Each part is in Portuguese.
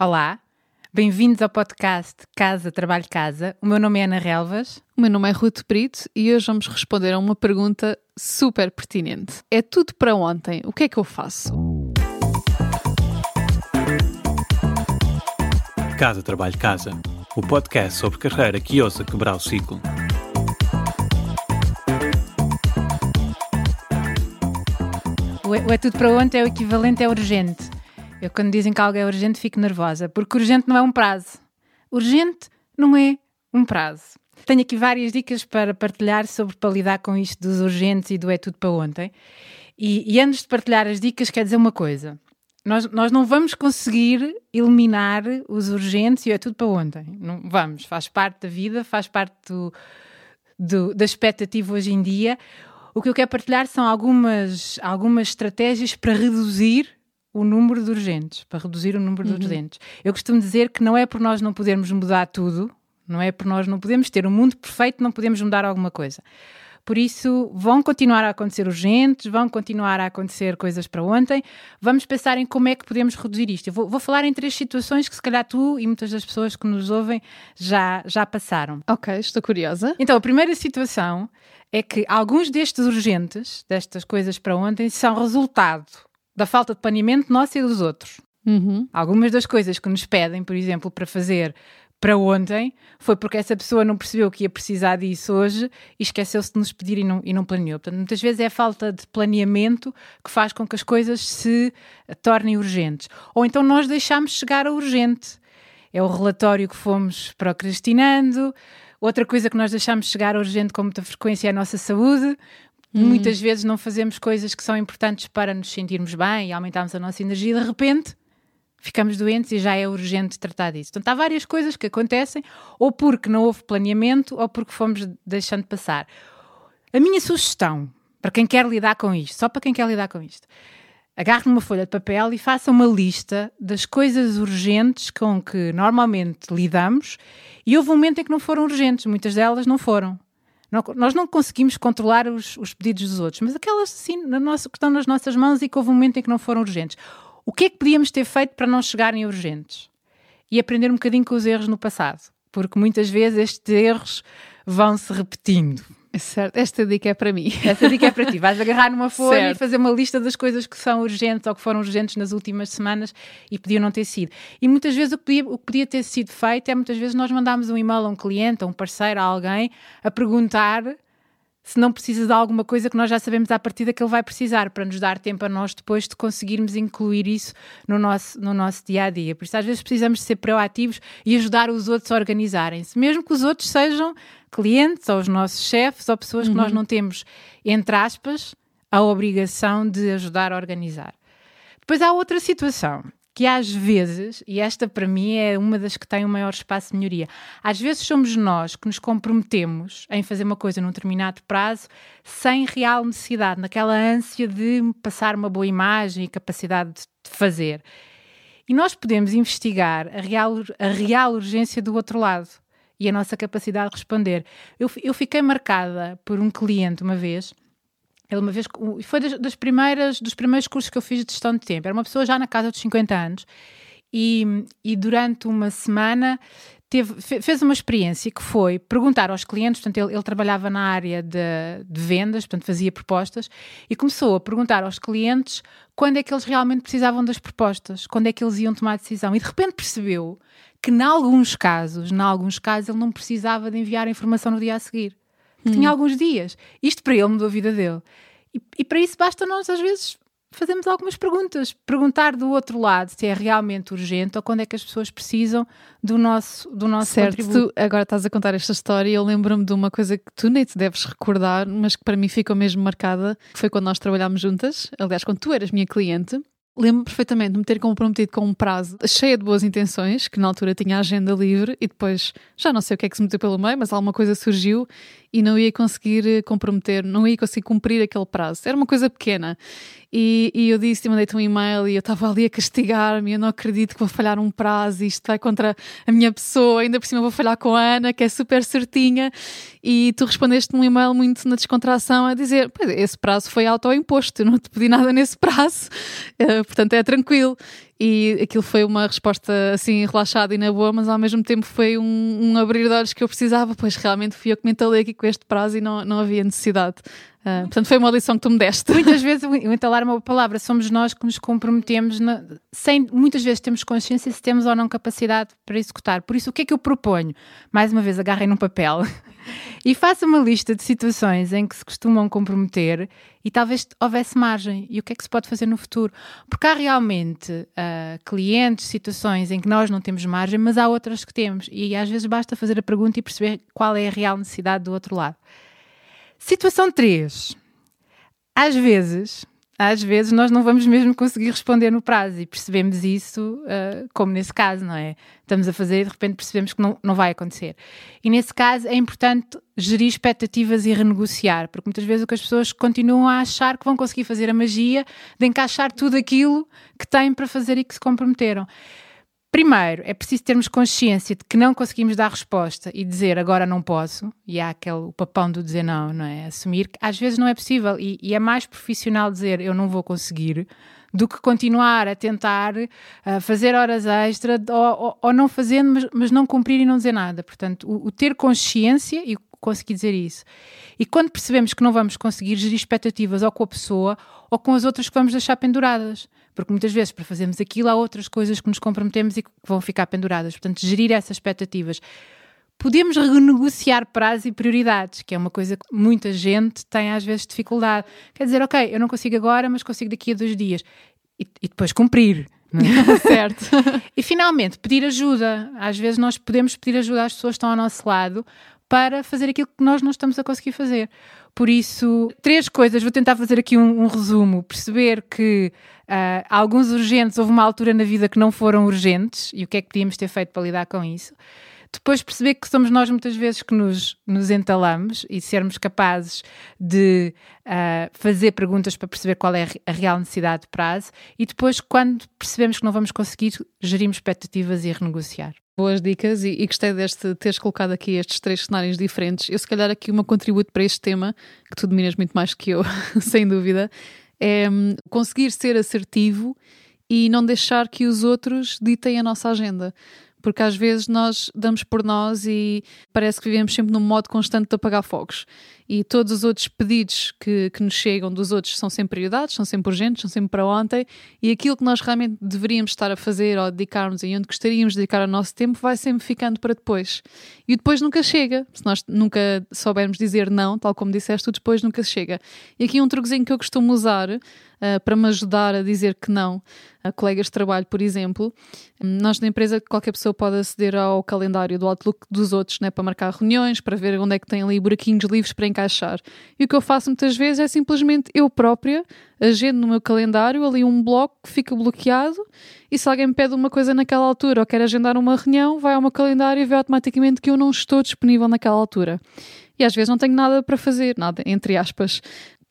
Olá, bem-vindos ao podcast Casa, Trabalho, Casa. O meu nome é Ana Relvas. O meu nome é Ruth Brito e hoje vamos responder a uma pergunta super pertinente. É tudo para ontem, o que é que eu faço? Casa, Trabalho, Casa. O podcast sobre carreira que ousa quebrar o ciclo. O é, o é tudo para ontem é o equivalente a urgente. Eu, quando dizem que algo é urgente, fico nervosa, porque urgente não é um prazo. Urgente não é um prazo. Tenho aqui várias dicas para partilhar sobre para lidar com isto dos urgentes e do é tudo para ontem. E, e antes de partilhar as dicas, quer dizer uma coisa. Nós, nós não vamos conseguir eliminar os urgentes e o é tudo para ontem. Não vamos, faz parte da vida, faz parte do, do, da expectativa hoje em dia. O que eu quero partilhar são algumas, algumas estratégias para reduzir o número de urgentes, para reduzir o número de urgentes. Eu costumo dizer que não é por nós não podermos mudar tudo, não é por nós não podemos ter um mundo perfeito, não podemos mudar alguma coisa. Por isso, vão continuar a acontecer urgentes, vão continuar a acontecer coisas para ontem. Vamos pensar em como é que podemos reduzir isto. Eu vou, vou falar em três situações que, se calhar, tu e muitas das pessoas que nos ouvem já, já passaram. Ok, estou curiosa. Então, a primeira situação é que alguns destes urgentes, destas coisas para ontem, são resultado da falta de planeamento nossa e dos outros. Uhum. Algumas das coisas que nos pedem, por exemplo, para fazer para ontem, foi porque essa pessoa não percebeu que ia precisar disso hoje e esqueceu-se de nos pedir e não, e não planeou. Portanto, muitas vezes é a falta de planeamento que faz com que as coisas se tornem urgentes. Ou então nós deixamos chegar ao urgente. É o relatório que fomos procrastinando. Outra coisa que nós deixamos chegar urgente com muita frequência é a nossa saúde. Muitas vezes não fazemos coisas que são importantes para nos sentirmos bem e aumentarmos a nossa energia e de repente ficamos doentes e já é urgente tratar disso. Portanto, há várias coisas que acontecem, ou porque não houve planeamento, ou porque fomos deixando passar. A minha sugestão para quem quer lidar com isto, só para quem quer lidar com isto, agarre numa folha de papel e faça uma lista das coisas urgentes com que normalmente lidamos e houve um momento em que não foram urgentes, muitas delas não foram. Não- nós não conseguimos controlar os, os pedidos dos outros, mas aquelas na nossa, que estão nas nossas mãos e que houve um momento em que não foram urgentes. O que é que podíamos ter feito para não chegarem urgentes? E aprender um bocadinho com os erros no passado, porque muitas vezes estes erros vão se repetindo. É certo, esta dica é para mim. Essa dica é para ti. Vais agarrar numa folha Certo. e fazer uma lista das coisas que são urgentes ou que foram urgentes nas últimas semanas e podiam não ter sido. E muitas vezes o que podia, o que podia ter sido feito é muitas vezes nós mandarmos um e-mail a um cliente, a um parceiro, a alguém, a perguntar se não precisa de alguma coisa que nós já sabemos à partida que ele vai precisar, para nos dar tempo a nós depois de conseguirmos incluir isso no nosso, no nosso dia a dia. Por isso, às vezes, precisamos de ser proativos e ajudar os outros a organizarem-se, mesmo que os outros sejam clientes ou os nossos chefes ou pessoas que nós não temos, entre aspas, a obrigação de ajudar a organizar. Depois há outra situação que às vezes, e esta para mim é uma das que tem o maior espaço de melhoria, às vezes somos nós que nos comprometemos em fazer uma coisa num determinado prazo sem real necessidade, naquela ânsia de passar uma boa imagem e capacidade de fazer. E nós podemos investigar a real, a real urgência do outro lado e a nossa capacidade de responder. Eu, eu fiquei marcada por um cliente uma vez ele uma vez, foi das, das primeiras, dos primeiros cursos que eu fiz de gestão de tempo. Era uma pessoa já na casa dos 50 anos e, e durante uma semana teve, fe- fez uma experiência que foi perguntar aos clientes, portanto ele, ele trabalhava na área de, de vendas, portanto fazia propostas, e começou a perguntar aos clientes quando é que eles realmente precisavam das propostas, quando é que eles iam tomar decisão. E de repente percebeu que, em alguns casos, em alguns casos, ele não precisava de enviar a informação no dia a seguir que tinha alguns dias. Isto para ele mudou a vida dele. E, e para isso basta nós, às vezes, fazermos algumas perguntas. Perguntar do outro lado se é realmente urgente ou quando é que as pessoas precisam do nosso, do nosso Certo, contributo. tu agora estás a contar esta história e eu lembro-me de uma coisa que tu nem te deves recordar, mas que para mim ficou mesmo marcada, que foi quando nós trabalhámos juntas, aliás, quando tu eras minha cliente. Lembro-me perfeitamente de me ter comprometido com um prazo cheia de boas intenções, que na altura tinha a agenda livre e depois já não sei o que é que se meteu pelo meio, mas alguma coisa surgiu e não ia conseguir eh, comprometer, não ia conseguir cumprir aquele prazo. Era uma coisa pequena. E, e eu disse, mandei-te um e-mail e eu estava ali a castigar-me, eu não acredito que vou falhar um prazo, isto vai contra a minha pessoa, ainda por cima vou falhar com a Ana, que é super certinha, e tu respondeste-me um e-mail muito na descontração a dizer, esse prazo foi autoimposto, eu não te pedi nada nesse prazo, eh, portanto é tranquilo. E aquilo foi uma resposta assim relaxada e na boa, mas ao mesmo tempo foi um, um abrir de olhos que eu precisava, pois realmente fui eu que me aqui com este prazo e não, não havia necessidade. Uh, portanto, foi uma lição que tu me deste. Muitas vezes o entalar é uma palavra, somos nós que nos comprometemos, na, sem muitas vezes temos consciência se temos ou não capacidade para executar. Por isso, o que é que eu proponho? Mais uma vez, agarrem num papel e faça uma lista de situações em que se costumam comprometer e talvez houvesse margem. E o que é que se pode fazer no futuro? Porque há realmente uh, clientes, situações em que nós não temos margem, mas há outras que temos. E às vezes basta fazer a pergunta e perceber qual é a real necessidade do outro lado. Situação 3. Às vezes, às vezes nós não vamos mesmo conseguir responder no prazo e percebemos isso, uh, como nesse caso, não é? Estamos a fazer e de repente percebemos que não, não vai acontecer. E nesse caso é importante gerir expectativas e renegociar, porque muitas vezes o que as pessoas continuam a achar que vão conseguir fazer a magia de encaixar tudo aquilo que têm para fazer e que se comprometeram. Primeiro, é preciso termos consciência de que não conseguimos dar resposta e dizer agora não posso, e há aquele papão do dizer não, não é? Assumir que às vezes não é possível e, e é mais profissional dizer eu não vou conseguir do que continuar a tentar uh, fazer horas extra ou, ou, ou não fazendo, mas, mas, não cumprir e não dizer nada. Portanto, o, o ter consciência e conseguir dizer isso. E quando percebemos que não vamos conseguir gerir expectativas ou com a pessoa ou com as outras que vamos deixar penduradas. Porque muitas vezes, para fazermos aquilo, há outras coisas que nos comprometemos e que vão ficar penduradas. Portanto, gerir essas expectativas. Podemos renegociar prazos e prioridades, que é uma coisa que muita gente tem às vezes dificuldade. Quer dizer, ok, eu não consigo agora, mas consigo daqui a dois dias. E, e depois cumprir. É? certo. e finalmente, pedir ajuda. Às vezes nós podemos pedir ajuda às pessoas que estão ao nosso lado para fazer aquilo que nós não estamos a conseguir fazer. Por isso, três coisas, vou tentar fazer aqui um, um resumo. Perceber que uh, alguns urgentes, houve uma altura na vida que não foram urgentes e o que é que podíamos ter feito para lidar com isso. Depois perceber que somos nós muitas vezes que nos, nos entalamos e sermos capazes de uh, fazer perguntas para perceber qual é a real necessidade de prazo. E depois, quando percebemos que não vamos conseguir, gerimos expectativas e renegociar. Boas dicas e, e, gostei deste teres colocado aqui estes três cenários diferentes. Eu, se calhar, aqui uma contributo para este tema, que tu dominas muito mais que eu, sem dúvida, é hum, conseguir ser assertivo e não deixar que os outros ditem a nossa agenda porque às vezes nós damos por nós e parece que vivemos sempre num modo constante de apagar fogos. E todos os outros pedidos que, que nos chegam dos outros são sempre prioridades, são sempre urgentes, são sempre para ontem, e aquilo que nós realmente deveríamos estar a fazer ou dedicar-nos e onde gostaríamos de dedicar o nosso tempo vai sempre ficando para depois. E depois nunca chega. Se nós nunca soubermos dizer não, tal como disseste, o depois nunca chega. E aqui um truquezinho que eu costumo usar uh, para me ajudar a dizer que não a colegas de trabalho, por exemplo. Nós na empresa, qualquer pessoa pode aceder ao calendário do Outlook dos outros, né, para marcar reuniões, para ver onde é que tem ali buraquinhos livres para encaixar. E o que eu faço muitas vezes é simplesmente eu própria agendo no meu calendário ali um bloco que fica bloqueado e se alguém me pede uma coisa naquela altura ou quer agendar uma reunião, vai ao meu calendário e vê automaticamente que eu não estou disponível naquela altura. E às vezes não tenho nada para fazer, nada, entre aspas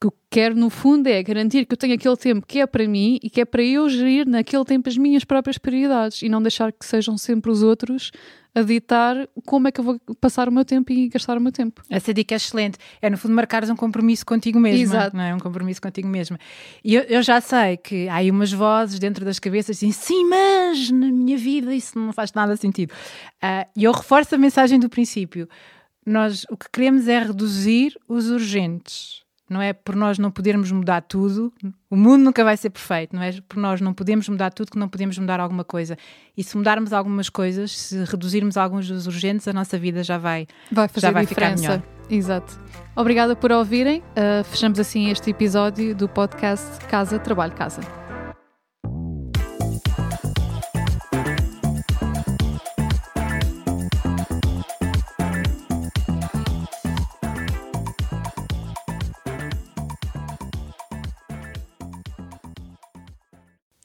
que eu quero, no fundo, é garantir que eu tenho aquele tempo que é para mim e que é para eu gerir naquele tempo as minhas próprias prioridades e não deixar que sejam sempre os outros a ditar como é que eu vou passar o meu tempo e gastar o meu tempo. Essa dica é excelente. É, no fundo, marcares um compromisso contigo mesmo. Exato. Não é? Um compromisso contigo mesmo. E eu, eu, já sei que há aí umas vozes dentro das cabeças assim, sim, mas na minha vida isso não faz nada sentido. Uh, e eu reforço a mensagem do princípio. Nós o que queremos é reduzir os urgentes não é por nós não podermos mudar tudo, o mundo nunca vai ser perfeito, não é por nós não podemos mudar tudo que não podemos mudar alguma coisa. E se mudarmos algumas coisas, se reduzirmos alguns dos urgentes, a nossa vida já vai, vai fazer já vai diferença. ficar melhor. Exato. Obrigada por ouvirem. Uh, fechamos assim este episódio do podcast Casa, Trabalho, Casa.